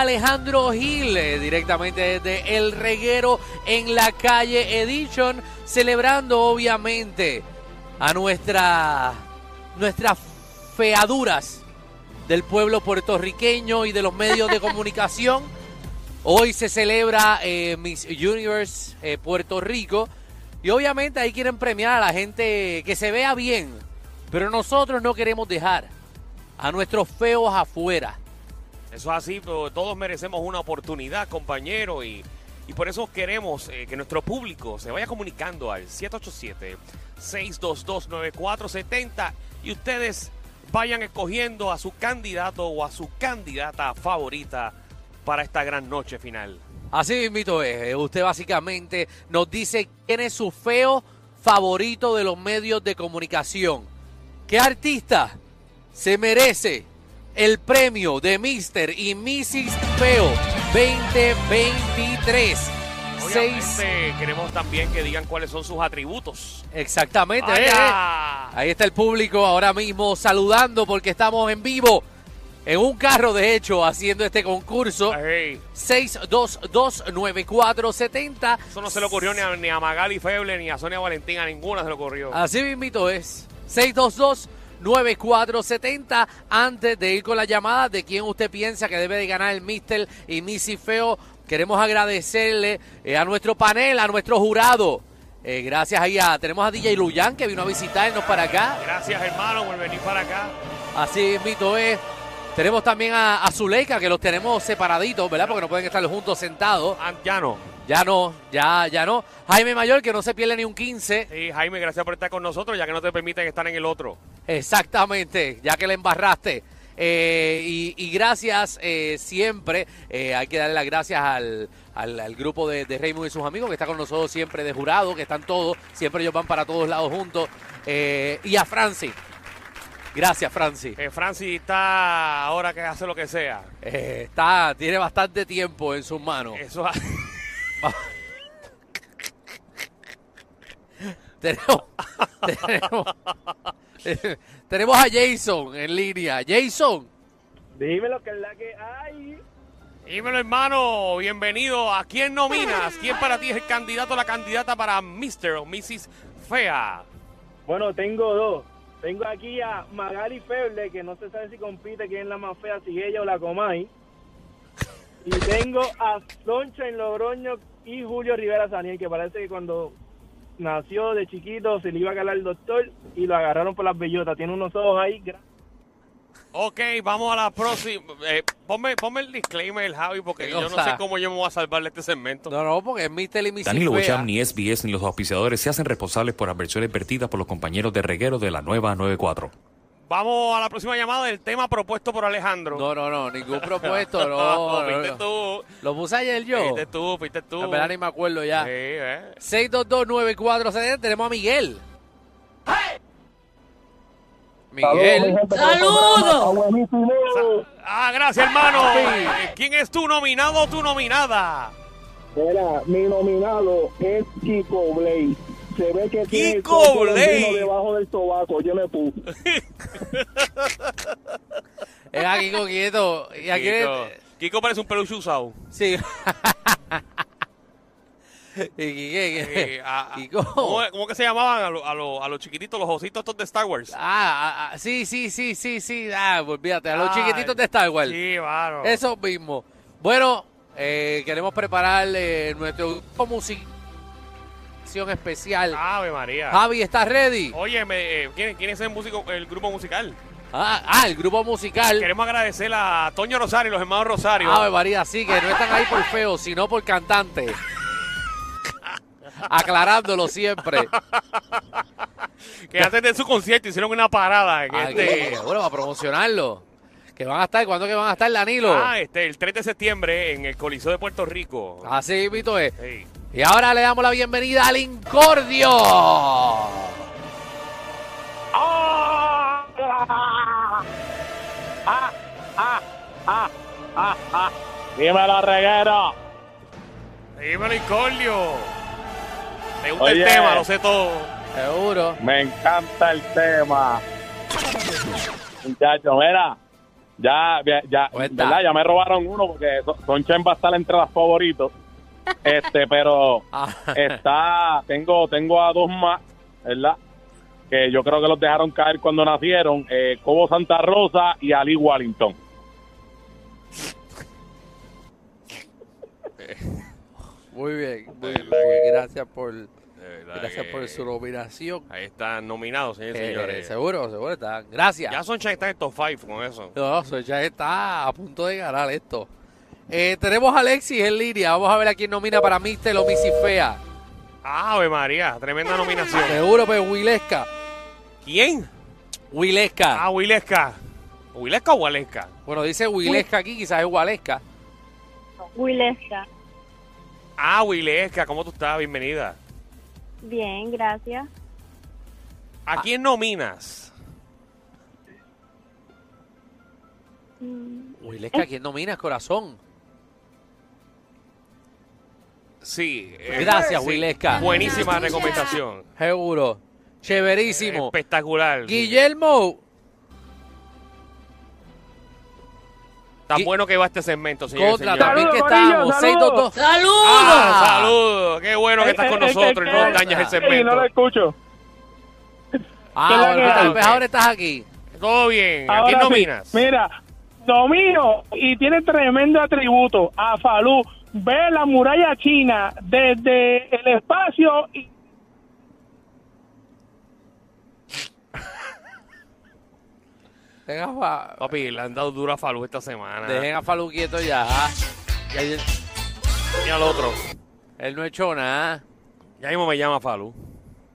Alejandro Gil, eh, directamente desde El Reguero en la calle Edition, celebrando obviamente a nuestra, nuestras feaduras del pueblo puertorriqueño y de los medios de comunicación. Hoy se celebra eh, Miss Universe eh, Puerto Rico y obviamente ahí quieren premiar a la gente que se vea bien, pero nosotros no queremos dejar a nuestros feos afuera. Eso es así, todos merecemos una oportunidad, compañero, y, y por eso queremos eh, que nuestro público se vaya comunicando al 787-622-9470 y ustedes vayan escogiendo a su candidato o a su candidata favorita para esta gran noche final. Así mismito es. eh, Usted básicamente nos dice quién es su feo favorito de los medios de comunicación. ¿Qué artista se merece el premio de Mr. y Mrs. Feo 2023? Seis. Obviamente queremos también que digan cuáles son sus atributos. Exactamente. Ahí está el público ahora mismo saludando porque estamos en vivo. En un carro, de hecho, haciendo este concurso. Ey, 6229470. eso no se le ocurrió ni a, ni a Magali Feble ni a Sonia Valentín, a ninguna se le ocurrió. Así mismito es. 622-9470. Antes de ir con la llamada de quién usted piensa que debe de ganar el Mister y Missy Feo, queremos agradecerle eh, a nuestro panel, a nuestro jurado. Eh, gracias ahí a, tenemos a DJ Luyan que vino a visitarnos para acá. Gracias, hermano, por venir para acá. Así mismito es. Tenemos también a, a Zuleika, que los tenemos separaditos, ¿verdad? Porque no pueden estar juntos sentados. Ah, ya no. Ya no, ya, ya no. Jaime Mayor, que no se pierde ni un 15. Sí, Jaime, gracias por estar con nosotros, ya que no te permiten estar en el otro. Exactamente, ya que le embarraste. Eh, y, y gracias eh, siempre, eh, hay que darle las gracias al, al, al grupo de, de Raymond y sus amigos que está con nosotros siempre de jurado, que están todos, siempre ellos van para todos lados juntos. Eh, y a Francis, gracias Francis. Eh, Francis está ahora que hace lo que sea. Eh, está, tiene bastante tiempo en sus manos. Eso tenemos, tenemos, tenemos a Jason en línea. Jason. Dime lo que es la que hay. Dímelo, hermano, bienvenido. ¿A quién nominas? ¿Quién para ti es el candidato o la candidata para Mr. o Mrs. Fea? Bueno, tengo dos. Tengo aquí a Magali Feble, que no se sabe si compite quién es la más fea, si ella o la Comay. Y tengo a Soncha en Logroño y Julio Rivera Saniel, que parece que cuando nació de chiquito se le iba a calar el doctor y lo agarraron por las bellotas. Tiene unos ojos ahí. Ok, vamos a la próxima. Eh, ponme, ponme el disclaimer, Javi, porque yo no sé cómo yo me voy a salvar de este segmento. No, no, porque es y Mrs. Danilo. Bocham, ni SBS, ni los auspiciadores se hacen responsables por adversiones vertidas por los compañeros de reguero de la nueva 94. Vamos a la próxima llamada del tema propuesto por Alejandro. No, no, no, ningún propuesto, no. no, fuiste no. tú. Lo puse ayer yo. Fuiste tú, fuiste tú. En verdad ni me acuerdo ya. Sí, eh. 6229470 tenemos a Miguel. Miguel. ¡Saludos! Ah, gracias, hermano. Sí. ¿Quién es tu nominado o tu nominada? Mira, mi nominado es Kiko Blade. Se ve que tiene el Kiko Blade. debajo del sobaco. Yo me puse. Es aquí con quieto. Y aquí Kiko. Kiko parece un peluche usado. Sí. ¿Y qué? Eh, a- a- Kiko. ¿Cómo, cómo que se llamaban a, lo- a, lo- a los chiquititos, los ositos estos de Star Wars? Ah, ah, ah, sí, sí, sí, sí, sí. Ah, pues olvídate, a los Ay, chiquititos de Star Wars. Sí, mano. Eso mismo. Bueno, eh, queremos preparar eh, nuestro grupo musical especial. Ave María. Javi, ¿estás ready? Oye, me- eh, ¿quién, quién es el, músico, el grupo musical? Ah, ah, el grupo musical. Queremos agradecer a Toño Rosario y los hermanos Rosario. Ave María, sí, que no están ahí por feo, sino por cantante. Aclarándolo siempre. que antes de su concierto hicieron una parada en Aquí, este... bueno, para promocionarlo. Que van a estar, ¿cuándo que van a estar, Danilo? Ah, este, el 3 de septiembre en el Coliseo de Puerto Rico. Así mito es. Sí. Y ahora le damos la bienvenida al Incordio. Dímelo, reguero. Dímelo, Incordio. Me gusta el Oye. tema, lo sé todo. Seguro. Me encanta el tema. Muchachos, mira, Ya, ya, ya, Cuenta. ¿verdad? ya me robaron uno porque Son- Sonchen va a estar entre los favoritos. Este, pero Ah, está, tengo, tengo a dos más, ¿verdad? Que yo creo que los dejaron caer cuando nacieron, eh, Cobo Santa Rosa y Ali Wallington. muy bien, muy bien. Gracias por, gracias por su nominación. Ahí están nominados, señores y Eh, señores. seguro, seguro está. Gracias. Ya Sunshine está en top 5 con eso. No, no, ya está a punto de ganar esto. Eh, tenemos a Alexis en línea. Vamos a ver a quién nomina para Mister o Missy Fea. Ave María, tremenda nominación. Seguro, pues Wilesca. ¿Quién? Wilesca. Ah, Wilesca. ¿Wilesca o Waleska? Bueno, dice Wilesca aquí, quizás es Waleska. Wilesca. Ah, Wilesca, ¿cómo tú estás? Bienvenida. Bien, gracias. ¿A quién nominas? Mm, Wilesca, ¿quién nomina, corazón? Sí. eh, Gracias, sí. Wilesca. Buenísima recomendación. Seguro. Chéverísimo. Espectacular. Guillermo. Tan Gui- bueno que va este segmento, señor. Contra también que Saludos, estamos. Corillo, 622. Ah, saludos. Qué bueno que estás con Eh, eh, nosotros y eh, no eh, dañas el Sí, segmento. no lo escucho. Ah, ¿Qué es la bueno, que hay? pues ahora estás aquí. Todo bien. ¿A Ahora quién sí, nominas? Mira, domino y tiene tremendo atributo a Falú. Ve la muralla china desde el espacio y Deja fa- Papi, le han dado duro a Falú esta semana. Dejen a Falú quieto ya. Ya él, Y al otro. él no ha hecho nada. Ya mismo me llama Falú.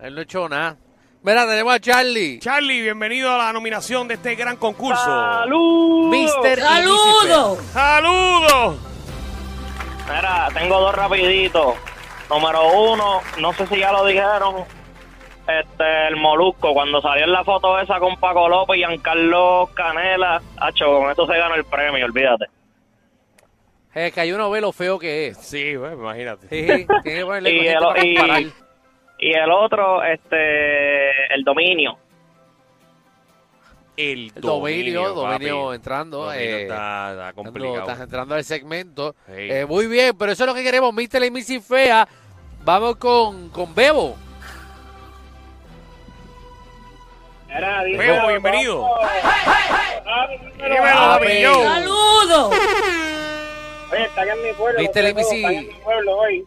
Él no ha hecho nada. Mira, tenemos a Charlie. Charlie, bienvenido a la nominación de este gran concurso. ¡Salud! Mister y ¡Saludos! ¡Saludos! Mira, tengo dos rapiditos. Número uno, no sé si ya lo dijeron, este, el Molusco, cuando salió en la foto esa con Paco López y Giancarlo Canela, hacho, con esto se ganó el premio, olvídate. Es que hay uno ve lo feo que es. Sí, pues, imagínate. Sí, tiene que ponerle Y el- para y-. Y el otro, este, el dominio. El El dominio, dominio papi. entrando. Dominio eh, está, está entrando- complicado. estás entrando al segmento. Sí. Eh, muy bien, pero eso es lo que queremos, Mister y Missy Fea. Vamos con, con Bebo. Era, Bebo, bienvenido. ¡Saludos! Oye, están en mi pueblo. Viste, hoy.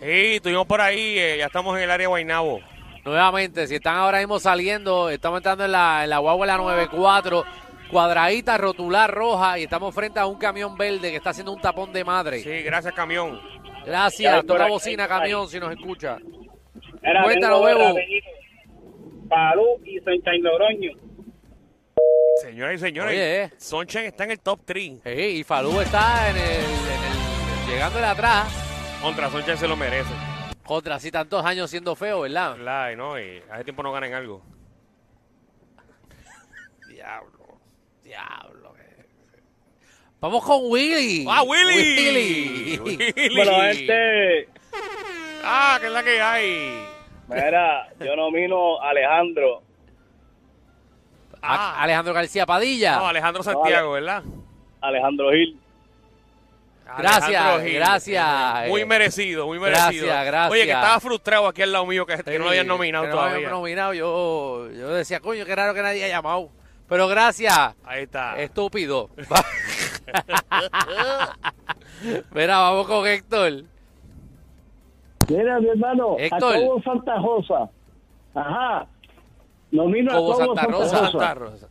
Sí, estuvimos por ahí, eh, ya estamos en el área de Guaynabo. Nuevamente, si están ahora mismo saliendo, estamos entrando en la, en la guagua la 94, cuadradita, rotular roja, y estamos frente a un camión verde que está haciendo un tapón de madre. Sí, gracias, camión. Gracias, toca bocina, ahí por ahí. camión, si nos escucha. Era, dos Bebo. Falú y Sunshine Logroño. Señoras y señores, Oye, eh. Sunshine está en el top 3. Sí, y Falú está en el, en el- llegando de atrás, Contra Sunshine se lo merece. Contra así tantos años siendo feo, ¿verdad? ¿Verdad? Y no, y hace tiempo no ganan algo. Diablo, diablo. Vamos con Willy. ¡Ah, Willy! Willy. Willy. Bueno, este. ¡Ah, que es la que hay! Mira, yo nomino a Alejandro. A- Alejandro García Padilla. No, Alejandro Santiago, ¿verdad? Alejandro Gil. Gracias, Gil. gracias. Muy Eh, merecido, muy gracias, merecido. gracias. Oye, que estaba frustrado aquí al lado mío que, que no lo habían nominado que no lo habían todavía. nominado. Yo, yo decía, coño, qué raro que nadie haya llamado. Pero gracias, Ahí está. estúpido. Mira, vamos con Héctor. Mira, mi hermano, Héctor. a Cobo Santa Rosa. Ajá. Nomino a Cobo Santa. Rosa. Santa Rosa.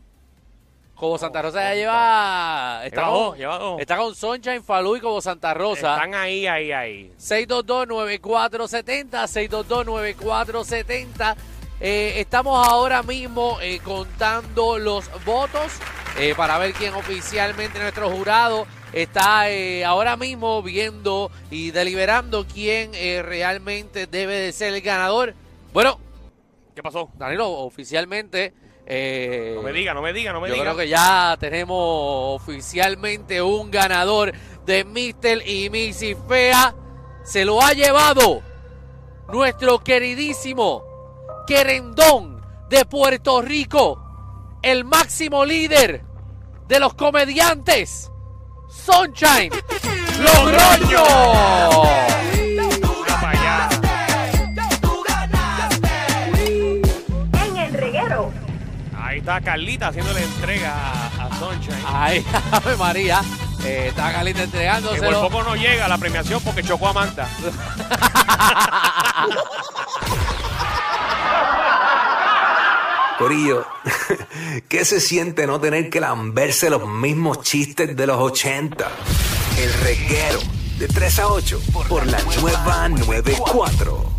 Cobo Santa Rosa ya lleva. Está con, está con Sunshine, Falú y Cobo Santa Rosa. Están ahí, ahí, ahí. 622-9470, 622-9470. Eh, estamos ahora mismo eh, contando los votos eh, para ver quién oficialmente nuestro jurado está eh, ahora mismo viendo y deliberando quién realmente debe de ser el ganador. Bueno, ¿Qué pasó? Danilo, oficialmente... eh, No me diga, no me diga, no me yo diga. creo que ya tenemos oficialmente un ganador de Mister y Missy Fea. Se lo ha llevado nuestro queridísimo Querendón de Puerto Rico, el máximo líder de los comediantes, Sunshine Logroño. Está Carlita haciendo la entrega a, a Sunshine. Ay, Ave María, eh, está Carlita Que por poco no llega a la premiación porque chocó a Manta. Corillo, ¿qué se siente no tener que lamberse los mismos chistes de los 80? El reguero, de 3 a 8, por la nueva 94.